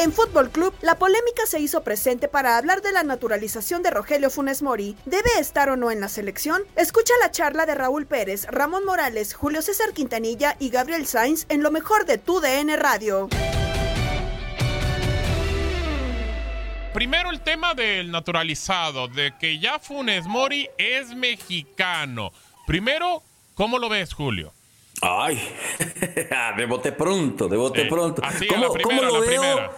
En Fútbol Club, la polémica se hizo presente para hablar de la naturalización de Rogelio Funes Mori. ¿Debe estar o no en la selección? Escucha la charla de Raúl Pérez, Ramón Morales, Julio César Quintanilla y Gabriel Sainz en lo mejor de tu DN Radio. Primero el tema del naturalizado, de que ya Funes Mori es mexicano. Primero, ¿cómo lo ves, Julio? Ay, de bote pronto, de bote Sí, pronto. así, a la primera, lo a la veo? primera.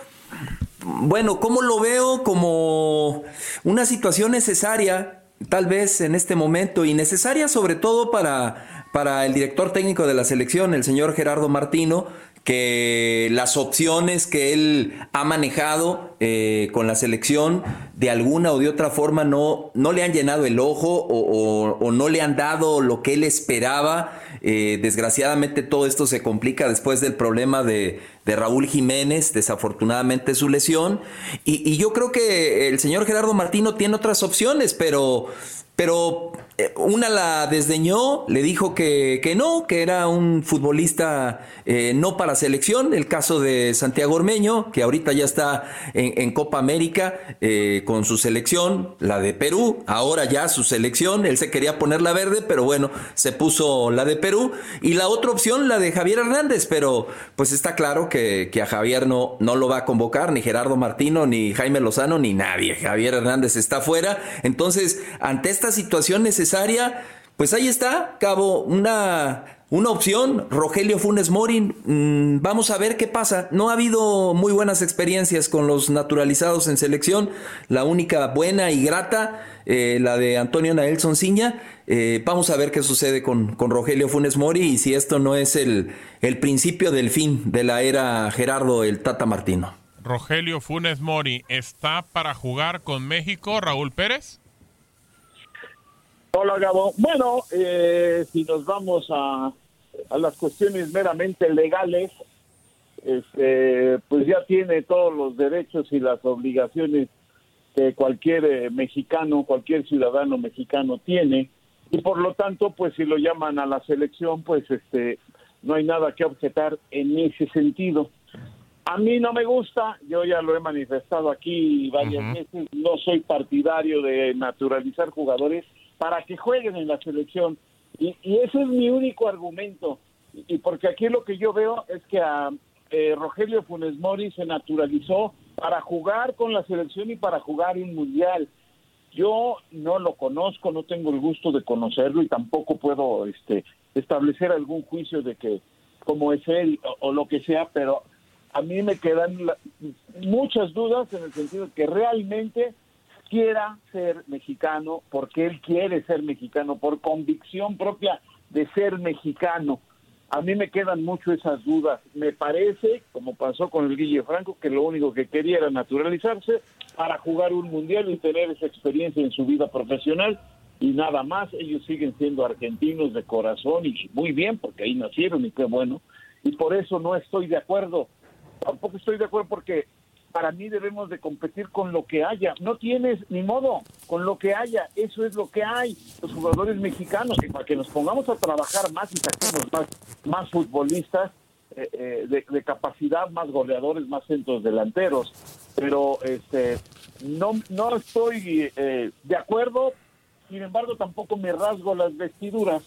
Bueno, ¿cómo lo veo? Como una situación necesaria, tal vez en este momento, y necesaria sobre todo para, para el director técnico de la selección, el señor Gerardo Martino, que las opciones que él ha manejado eh, con la selección de alguna o de otra forma no, no le han llenado el ojo o, no le han dado lo que él esperaba. Eh, desgraciadamente todo esto se complica después del problema de, de Raúl Jiménez, desafortunadamente su lesión. Y, y yo creo que el señor Gerardo Martino tiene otras opciones, pero, pero una la desdeñó, le dijo que, que no, que era un futbolista eh, no para selección. El caso de Santiago Ormeño, que ahorita ya está en, Copa América eh, con su selección, la de Perú, ahora ya su selección. Él se quería poner la verde, pero bueno, se puso la de Perú. Y la otra opción, la de Javier Hernández, pero pues está claro que, que a Javier no, no lo va a convocar, ni Gerardo Martino, ni Jaime Lozano, ni nadie. Javier Hernández está fuera. Entonces, ante esta situación necesaria, pues ahí está, Cabo, una, una opción, Rogelio Funes Morin. Mm, vamos a ver qué pasa. No ha habido muy buenas experiencias con los naturalizados en selección. La única buena y grata, eh, la de Antonio Naelson Ciña. Eh, vamos a ver qué sucede con, con Rogelio Funes Mori y si esto no es el, el principio del fin de la era Gerardo el Tata Martino. Rogelio Funes Mori, ¿está para jugar con México, Raúl Pérez? Hola, Gabo. Bueno, eh, si nos vamos a, a las cuestiones meramente legales, este, pues ya tiene todos los derechos y las obligaciones que cualquier eh, mexicano, cualquier ciudadano mexicano tiene, y por lo tanto, pues si lo llaman a la selección, pues este, no hay nada que objetar en ese sentido. A mí no me gusta, yo ya lo he manifestado aquí varias veces, no soy partidario de naturalizar jugadores para que jueguen en la selección. Y, y ese es mi único argumento. Y, porque aquí lo que yo veo es que a eh, Rogelio Funes Mori se naturalizó para jugar con la selección y para jugar un mundial. Yo no lo conozco, no tengo el gusto de conocerlo y tampoco puedo este, establecer algún juicio de que cómo es él o, lo que sea, pero a mí me quedan muchas dudas en el sentido de que realmente quiera ser mexicano, porque él quiere ser mexicano, por convicción propia de ser mexicano. A mí me quedan mucho esas dudas. Me parece, como pasó con el Guille Franco, que lo único que quería era naturalizarse para jugar un mundial y tener esa experiencia en su vida profesional y nada más. Ellos siguen siendo argentinos de corazón y muy bien, porque ahí nacieron y qué bueno. Y por eso no estoy de acuerdo. Tampoco estoy de acuerdo porque para mí debemos de competir con lo que haya. No tienes ni modo, con lo que haya, eso es lo que hay. Los jugadores mexicanos, y para que nos pongamos a trabajar más y saquemos más, más futbolistas eh, eh, de, capacidad, más goleadores, más centros delanteros. Pero este no, no estoy eh, de acuerdo, sin embargo tampoco me rasgo las vestiduras.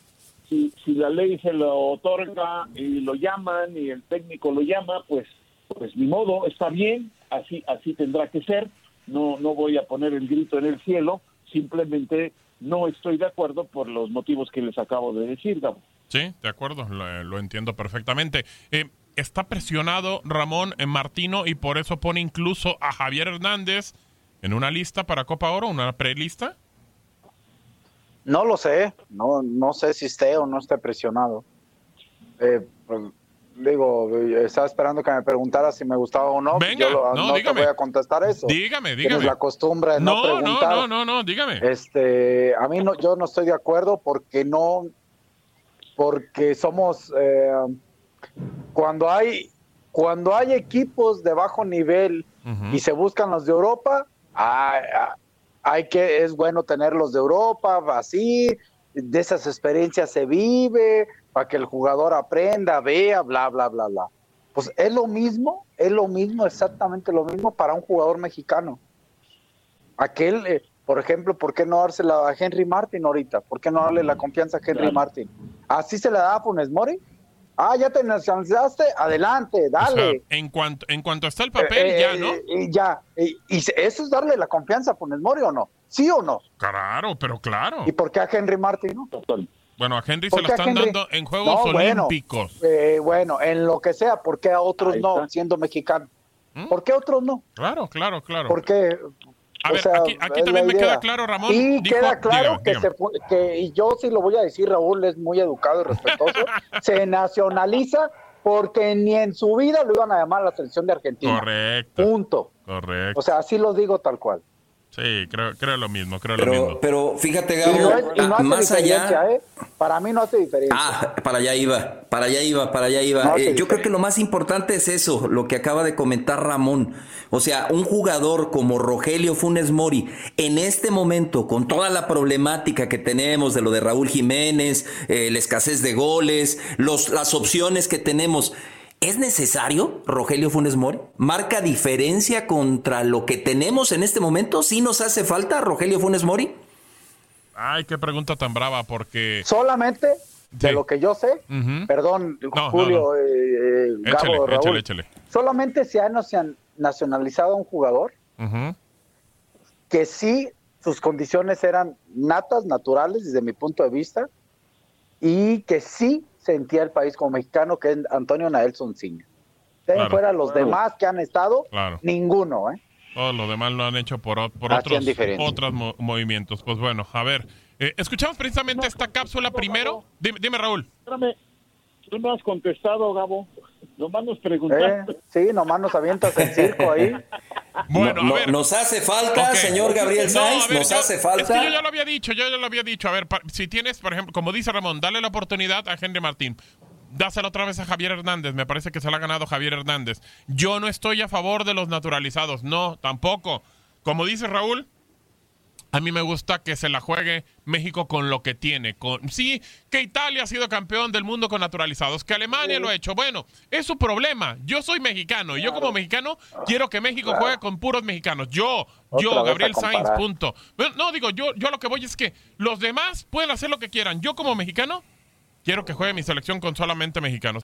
Si, si la ley se lo otorga y lo llaman y el técnico lo llama, pues pues ni modo, está bien, así así tendrá que ser. No no voy a poner el grito en el cielo, simplemente no estoy de acuerdo por los motivos que les acabo de decir, Gabo. Sí, de acuerdo, lo, lo entiendo perfectamente. Eh, está presionado Ramón en Martino y por eso pone incluso a Javier Hernández en una lista para Copa Oro, una prelista. No lo sé, no, no sé si esté o no esté presionado. Eh, pues, digo, estaba esperando que me preguntara si me gustaba o no. Venga, Yo lo- no, no te voy a contestar eso. Dígame, Tienes dígame. la costumbre de no, No, no, preguntar. no, no, no, dígame. Este, a mí no, yo no estoy de acuerdo porque no, porque somos eh, cuando hay cuando hay equipos de bajo nivel y se buscan los de Europa, hay, hay que es bueno tenerlos de Europa, así de esas experiencias se vive para que el jugador aprenda, vea, bla, bla, bla, bla. Pues es lo mismo, es lo mismo, exactamente lo mismo para un jugador mexicano. Aquel, eh, por ejemplo, ¿por qué no dársela a Henry Martin ahorita? ¿Por qué no darle la confianza a Henry Claro. Martin? ¿Así se la da a Funes Mori? Ah, ya te nacionalizaste, adelante, O sea, dale. en cuanto en cuanto está el papel, Eh, ya, eh, ¿no? Y ya. Y, y eso es darle la confianza a Funes Mori o no? ¿Sí o no? Claro, pero claro. ¿Y por qué a Henry Martin no? Bueno, a Henry se ¿Por lo están Henry? dando en Juegos No, bueno, Olímpicos. eh, bueno, en lo que sea, ¿por qué a otros no, siendo mexicano? ¿Mm? ¿Por qué a otros no? Claro, claro, claro. ¿Por qué? A O ver, sea, aquí, también me queda claro, Ramón. Y dijo- queda claro dígame, que, dígame. se que, y yo sí lo voy a decir, Raúl es muy educado y respetuoso, se nacionaliza porque ni en su vida lo iban a llamar a la selección de Argentina. Correcto, Punto. correcto. O sea, así lo digo tal cual. Sí, creo, creo lo mismo, creo lo Pero, mismo. pero fíjate, Y Gabo, no, es- y no hace más allá. ¿eh? Para mí no hace diferencia. Ah, para allá iba, para allá iba, para allá iba. No Eh, yo creo que lo más importante es eso, lo que acaba de comentar Ramón. O sea, un jugador como Rogelio Funes Mori, en este momento, con toda la problemática que tenemos de lo de Raúl Jiménez, eh, la escasez de goles, los, las opciones que tenemos, ¿es necesario Rogelio Funes Mori? ¿Marca diferencia contra lo que tenemos en este momento? ¿Sí nos hace falta Rogelio Funes Mori? Ay, qué pregunta tan brava, porque... Solamente de Sí. lo que yo sé, perdón, no, Julio, no. eh, eh, Échale, Gabo, Raúl, échale, échale. solamente se ha nacion- nacionalizado a un jugador que sí sus condiciones eran natas, naturales desde mi punto de vista, y que sí sentía el país como mexicano, que es Antonio Naelson Ciña. De Claro. fuera los demás que han estado, Claro. ninguno, ¿eh? Todo lo demás lo han hecho por, otros, otros mo- movimientos. Pues bueno, a ver. eh, escuchamos precisamente esta cápsula primero. Dime, dime, Raúl. Espérame, tú no has contestado, Gabo. Nomás nos ¿Eh? preguntaste. Sí, nomás nos avientas el circo ahí. Bueno, No- a ver. ¿Nos hace falta, señor Gabriel No, a ver, ¿Nos yo- hace Es falta? que yo ya lo había dicho, yo ya lo había dicho. A ver, si tienes, por ejemplo, como dice Ramón, dale la oportunidad a Henry Martín. Dásela otra vez a Javier Hernández. Me parece que se la ha ganado Javier Hernández. Yo no estoy a favor de los naturalizados. No, tampoco. Como dice Raúl, a mí me gusta que se la juegue México con lo que tiene. Con, sí, que Italia ha sido campeón del mundo con naturalizados, que Alemania lo ha hecho. Bueno, es su problema. Yo soy mexicano y yo como mexicano quiero que México juegue con puros mexicanos. Yo, yo, Otra Gabriel Sainz, punto. Bueno, no, digo, yo, yo lo que voy es que los demás pueden hacer lo que quieran. Yo como mexicano quiero que juegue mi selección con solamente mexicanos.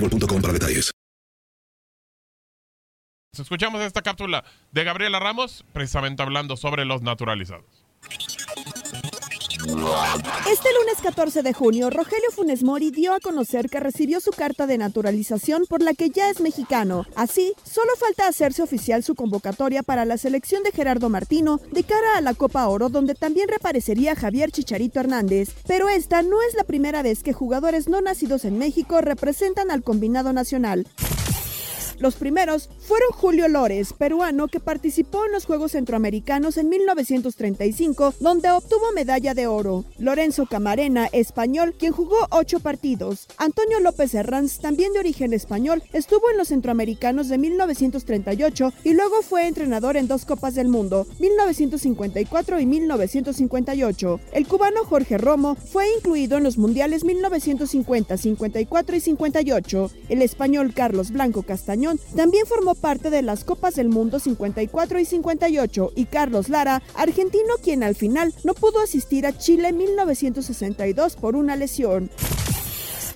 para detalles. Escuchamos esta cápsula de Gabriela Ramos, precisamente hablando sobre los naturalizados. Este lunes 14 de junio, Rogelio Funes Mori dio a conocer que recibió su carta de naturalización por la que ya es mexicano. Así, solo falta hacerse oficial su convocatoria para la selección de Gerardo Martino de cara a la Copa Oro, donde también reaparecería Javier Chicharito Hernández. Pero esta no es la primera vez que jugadores no nacidos en México representan al combinado nacional. Los primeros fueron Julio Lores, peruano que participó en los Juegos Centroamericanos en 1935, donde obtuvo medalla de oro. Lorenzo Camarena, español, quien jugó ocho partidos. Antonio López Herranz, también de origen español, estuvo en los Centroamericanos de 1938 y luego fue entrenador en dos Copas del Mundo, 1954 y 1958. El cubano Jorge Romo fue incluido en los Mundiales 1950, 54 y 58. El español Carlos Blanco Castañón también formó parte de las Copas del Mundo 54 y 58 y Carlos Lara, argentino quien al final no pudo asistir a Chile en 1962 por una lesión.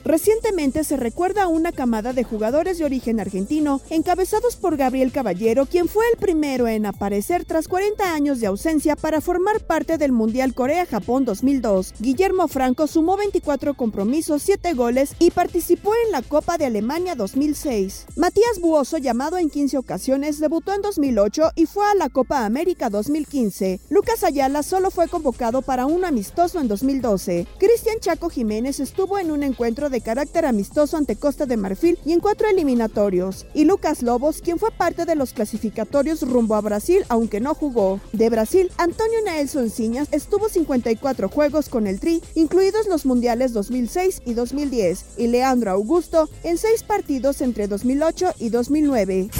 Recientemente se recuerda a una camada de jugadores de origen argentino, encabezados por Gabriel Caballero, quien fue el primero en aparecer tras 40 años de ausencia para formar parte del Mundial Corea-Japón 2002. Guillermo Franco sumó 24 compromisos, 7 goles y participó en la Copa de Alemania 2006. Matías Buoso, llamado en 15 ocasiones, debutó en 2008 y fue a la Copa América 2015. Lucas Ayala solo fue convocado para un amistoso en 2012. Cristian Chaco Jiménez estuvo en un encuentro de carácter amistoso ante Costa de Marfil y en cuatro eliminatorios. Y Lucas Lobos, quien fue parte de los clasificatorios rumbo a Brasil, aunque no jugó. De Brasil, Antonio Nelson Ciñas estuvo 54 juegos con el Tri, incluidos los mundiales 2006 y 2010, y Leandro Augusto en seis partidos entre 2008 y 2009.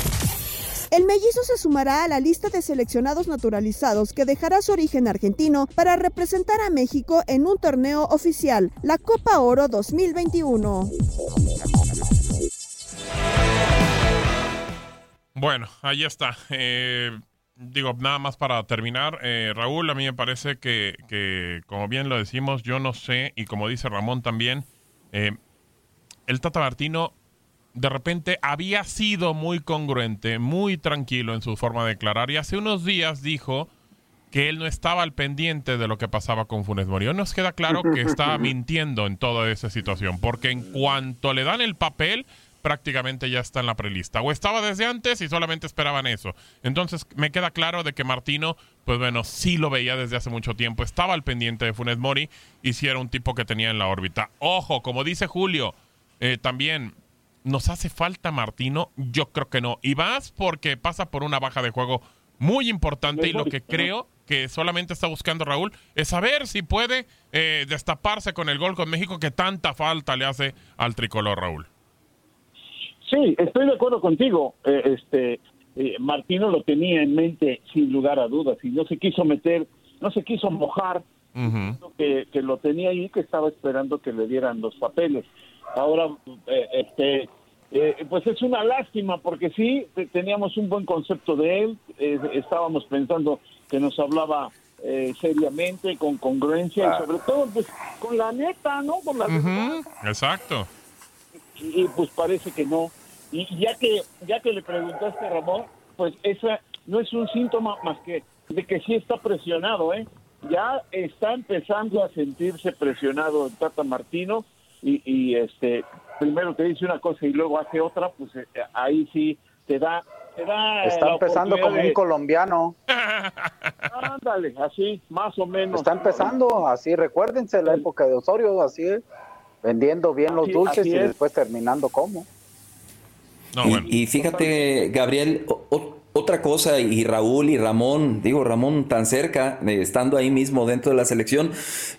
El mellizo se sumará a la lista de seleccionados naturalizados que dejará su origen argentino para representar a México en un torneo oficial, la Copa Oro 2021. Bueno, ahí está. Eh, digo, nada más para terminar. Eh, Raúl, a mí me parece que, como bien lo decimos, yo no sé, y como dice Ramón también, eh, el Tata Martino de repente había sido muy congruente, muy tranquilo en su forma de declarar y hace unos días dijo que él no estaba al pendiente de lo que pasaba con Funes Mori. Hoy nos queda claro que estaba mintiendo en toda esa situación, porque en cuanto le dan el papel, prácticamente ya está en la prelista. O estaba desde antes y solamente esperaban eso. Entonces me queda claro de que Martino, pues bueno, sí lo veía desde hace mucho tiempo, estaba al pendiente de Funes Mori y sí era un tipo que tenía en la órbita. Ojo, como dice Julio, eh, también, ¿nos hace falta Martino? Yo creo que no. Y más porque pasa por una baja de juego muy importante y lo que creo que solamente está buscando Raúl es saber si puede eh, destaparse con el gol con México que tanta falta le hace al tricolor Raúl. Sí, estoy de acuerdo contigo. Eh, este eh, Martino lo tenía en mente sin lugar a dudas y no se quiso meter, no se quiso mojar, que, que, lo tenía ahí, que estaba esperando que le dieran los papeles. Ahora, eh, este, pues es una lástima porque sí teníamos un buen concepto de él, estábamos pensando que nos hablaba seriamente, con congruencia y sobre todo pues, con la neta, ¿no? Con la Exacto. y, pues parece que no. Y ya que, ya que le preguntaste a Ramón, pues esa no es un síntoma más que de que sí está presionado, ¿eh? Ya está empezando a sentirse presionado el Tata Martino y, este primero te dice una cosa y luego hace otra, pues eh, ahí sí te da te da está empezando como un colombiano. Ándale, así, más o menos. Está empezando así, recuérdense la época de Osorio, así, vendiendo bien los dulces y después terminando como y, fíjate, Gabriel, otra cosa, y Raúl y Ramón, digo, Ramón tan cerca, eh, estando ahí mismo dentro de la selección.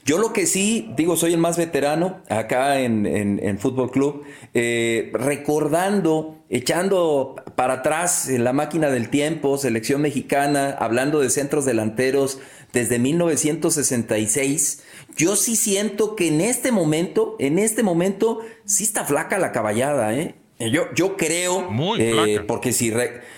Yo lo que sí, digo, soy el más veterano acá en, en, Fútbol Club, eh, recordando, echando para atrás en la máquina del tiempo, selección mexicana, hablando de centros delanteros desde 1966. Yo sí siento que en este momento, en este momento, sí está flaca la caballada, ¿eh? Yo, yo creo, eh, porque si,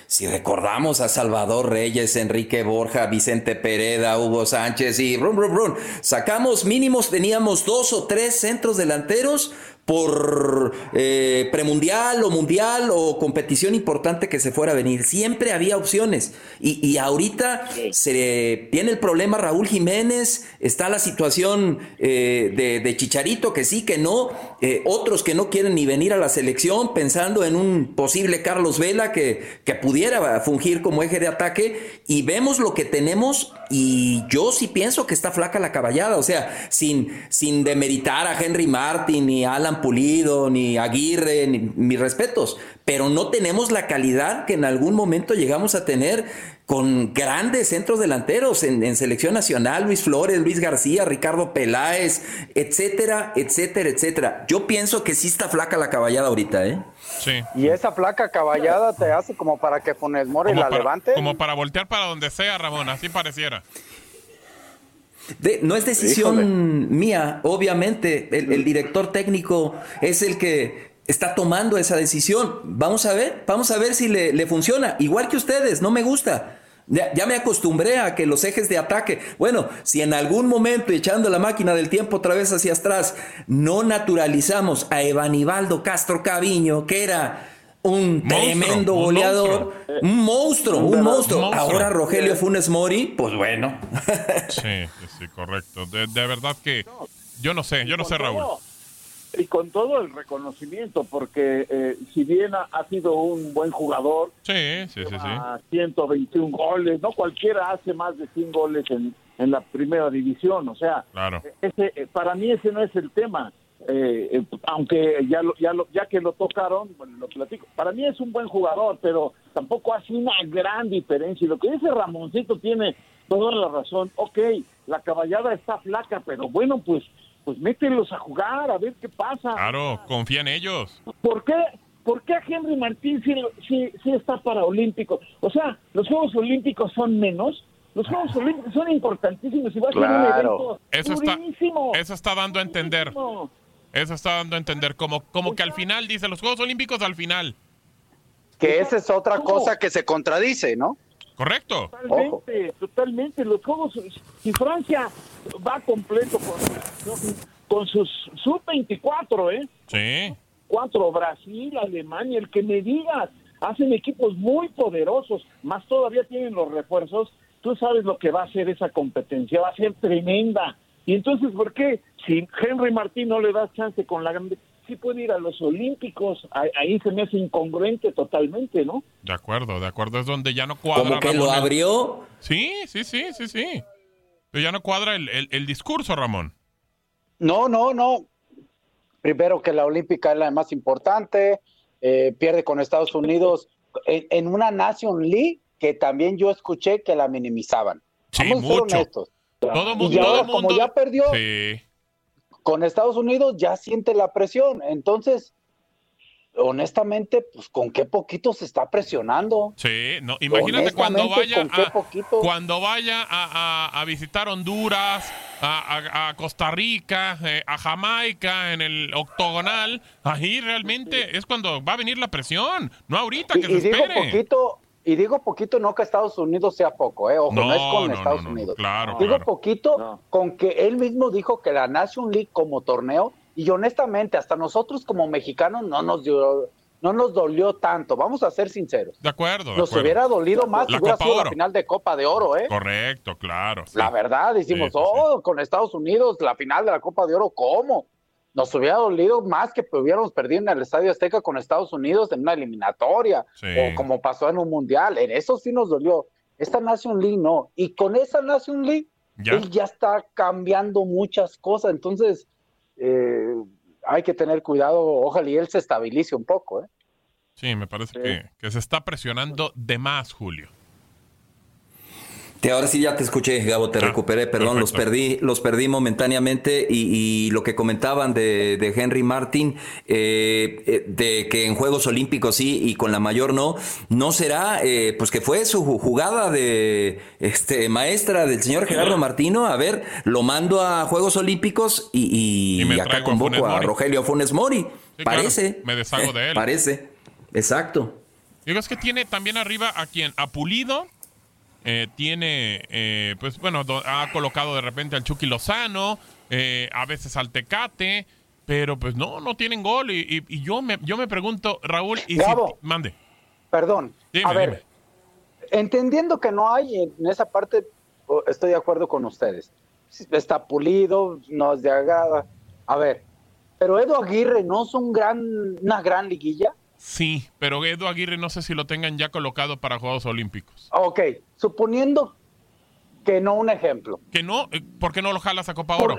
si recordamos a Salvador Reyes, Enrique Borja, Vicente Pereda, Hugo Sánchez y run, run, run, sacamos mínimos, teníamos dos o tres centros delanteros por eh, premundial o mundial o competición importante que se fuera a venir. Siempre había opciones. Y, ahorita se tiene el problema Raúl Jiménez, está la situación eh, de, Chicharito, que sí, que no, eh, otros que no quieren ni venir a la selección pensando en un posible Carlos Vela que, que pudiera fungir como eje de ataque. Y vemos lo que tenemos y yo sí pienso que está flaca la caballada. O sea, sin, sin demeritar a Henry Martin ni Alan Pulido, ni Aguirre, ni mis respetos, pero no tenemos la calidad que en algún momento llegamos a tener con grandes centros delanteros en, selección nacional, Luis Flores, Luis García, Ricardo Peláez, etcétera, etcétera, etcétera. Yo pienso que sí está flaca la caballada ahorita, ¿eh? Sí. Y esa flaca caballada te hace como para que Funes Mori la levante. Como para voltear para donde sea, Ramón, así pareciera no es decisión mía, obviamente. El, director técnico es el que está tomando esa decisión. Vamos a ver, vamos a ver si le, funciona. Igual que ustedes, no me gusta. Ya, me acostumbré a que los ejes de ataque, bueno, si en algún momento echando la máquina del tiempo otra vez hacia atrás, no naturalizamos a Evanibaldo Castro Caviño, que era un tremendo goleador, un monstruo, un, monstruo. Ahora Rogelio Funes Mori, pues bueno. sí, sí, correcto. De, verdad que yo no sé, yo no sé, Raúl. Y con todo el reconocimiento, porque eh, si bien ha, sido un buen jugador, sí, sí, sí, 121 goles, no cualquiera hace más de 100 goles en, en la primera división, o sea, claro. ese, eh, para mí ese no es el tema eh, eh, aunque ya lo, ya lo, ya que lo tocaron, bueno, lo platico. Para mí es un buen jugador, pero tampoco hace una gran diferencia. Y lo que dice Ramoncito tiene toda la razón. Ok, la caballada está flaca, pero bueno, pues, pues mételos a jugar, a ver qué pasa. Claro, confía en ellos. ¿Por qué? ¿Por qué Henry Martín sí, sí, está para Olímpicos? O sea, los Juegos Olímpicos son menos. Los Juegos Olímpicos son importantísimos y va a ser un evento eso está, eso está dando a entender. Eso está dando a entender, como, como que al final dice los Juegos Olímpicos al final. Que esa es otra cosa que se contradice, ¿no? Correcto. Totalmente, totalmente. Los Juegos, si Francia va completo con, con sus sub-24, ¿eh? Sí. Cuatro, Brasil, Alemania, el que me digas, hacen equipos muy poderosos, más todavía tienen los refuerzos. Tú sabes lo que va a ser esa competencia, va a ser tremenda. Y entonces, ¿por qué? Si Henry Martín no le da chance con la grande, sí puede ir a los Olímpicos, ahí se me hace incongruente totalmente, ¿no? De acuerdo, de acuerdo, es donde ya no cuadra. Como que lo abrió. Sí, sí, sí, sí, sí. Pero ya no cuadra el, el, discurso, Ramón. No, no, no. primero que la olímpica es la más importante, eh, pierde con Estados Unidos en, en, una Nation League que también yo escuché que la minimizaban. Sí, Vamos a ser mucho. honestos. Todo, mu- Y ahora, todo el mundo. como ya perdió Sí. Con Estados Unidos, ya siente la presión. Entonces, honestamente, pues con qué poquito se está presionando. Sí, no, imagínate cuando vaya ¿con qué a, cuando vaya a, a- a visitar Honduras, a, Costa Rica, eh, a Jamaica, en el octogonal, ahí realmente es cuando va a venir la presión, no ahorita Y, que y se digo espere. poquito, y digo poquito no que Estados Unidos sea poco, eh, ojo, no, No, es con no, Estados no, no, Unidos. claro, digo claro. poquito con que él mismo dijo que la Nation League como torneo, y honestamente, hasta nosotros como mexicanos no nos dio, no nos dolió tanto, vamos a ser sinceros. De acuerdo, de Nos acuerdo. hubiera dolido más si La hubiera Copa sido Oro. la final de Copa de Oro, ¿eh? Correcto, claro. sí. La verdad, decimos, Sí, sí, sí. oh, con Estados Unidos, la final de la Copa de Oro, ¿cómo? Nos hubiera dolido más que hubiéramos perdido en el Estadio Azteca con Estados Unidos en una eliminatoria, Sí. o como pasó en un mundial. En eso sí nos dolió. Esta Nation League no. Y con esa Nation League, Ya. él ya está cambiando muchas cosas. Entonces, eh, hay que tener cuidado. Ojalá y él se estabilice un poco, ¿eh? Sí, me parece que, que se está presionando de más, Julio. Te- ahora sí ya te escuché, Gabo, te recuperé, perdón, los perdí, los perdí momentáneamente y, y lo que comentaban de, de Henry Martin, eh, eh, de que en Juegos Olímpicos sí y con la mayor no, no será, eh, pues que fue su ju- jugada de este maestra del señor Gerardo Martino, a ver, lo mando a Juegos Olímpicos y, y acá a convoco a. Rogelio Funes Mori, Sí, claro, parece. me deshago de él. Parece, exacto. Digo, es que tiene también arriba a quien, a Pulido, eh, tiene, eh, pues bueno, ha colocado de repente al Chucky Lozano, eh, a veces al Tecate, pero pues no, no tienen gol. Y, y- y yo, me, yo me pregunto, Raúl, y si, mande. Perdón. Dime, a ver, dime. entendiendo que no hay en esa parte, estoy de acuerdo con ustedes. Está pulido, nos de agrada. A ver, pero Edo Aguirre no es un gran, una gran liguilla. Sí, pero Edo Aguirre no sé si lo tengan ya colocado para Juegos Olímpicos. Ok, suponiendo que no un ejemplo. Que no, eh, ¿por qué no lo jalas a Copa Oro?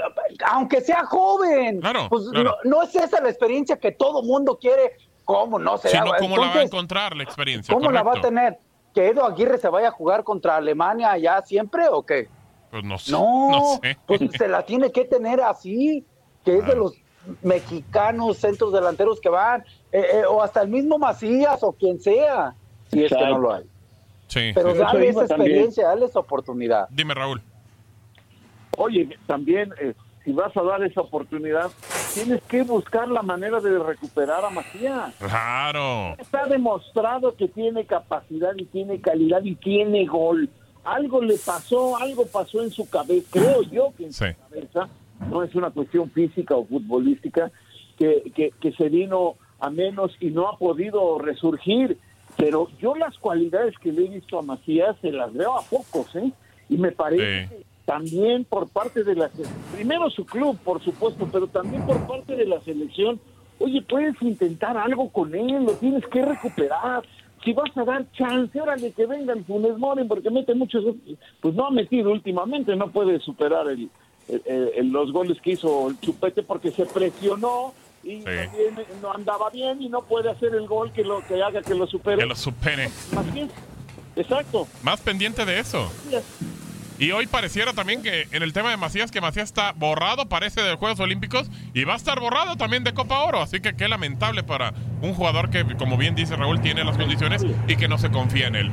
Aunque sea joven. Claro, pues claro. No, no es esa la experiencia que todo mundo quiere. ¿Cómo no se Si da? no, ¿cómo la va a encontrar la experiencia? ¿Cómo la va a tener? ¿Que Edo Aguirre se vaya a jugar contra Alemania allá siempre o qué? Pues no sé. No, no sé. pues se la tiene que tener así, que es de los mexicanos centros delanteros que van, eh, eh, o hasta el mismo Macías o quien sea, si es que no lo hay. Sí, Pero sí. dale esa también. experiencia, dale esa oportunidad. Dime, Raúl. Oye, también, eh, si vas a dar esa oportunidad, tienes que buscar la manera de recuperar a Macías. Claro. Está demostrado que tiene capacidad y tiene calidad y tiene gol. Algo le pasó, algo pasó en su cabeza, creo yo que en Sí. su cabeza, no es una cuestión física o futbolística, que, que, que se vino a menos y no ha podido resurgir. Pero yo las cualidades que le he visto a Macías se las veo a pocos, ¿eh? Y me parece Sí. también por parte de la primero su club, por supuesto, pero también por parte de la selección. Oye, puedes intentar algo con él, lo tienes que recuperar. Si vas a dar chance, órale que vengan Funes Mori, porque mete muchos, pues no ha metido últimamente, no puede superar el, el- el- los goles que hizo el Chupete porque se presionó y también no andaba bien y no puede hacer el gol que lo que haga que lo supere. Que lo supere. Macías. Exacto. Más pendiente de eso. Y hoy pareciera también que en el tema de Macías, que Macías está borrado, parece de los Juegos Olímpicos, y va a estar borrado también de Copa Oro. Así que qué lamentable para un jugador que, como bien dice Raúl, tiene las condiciones y que no se confía en él.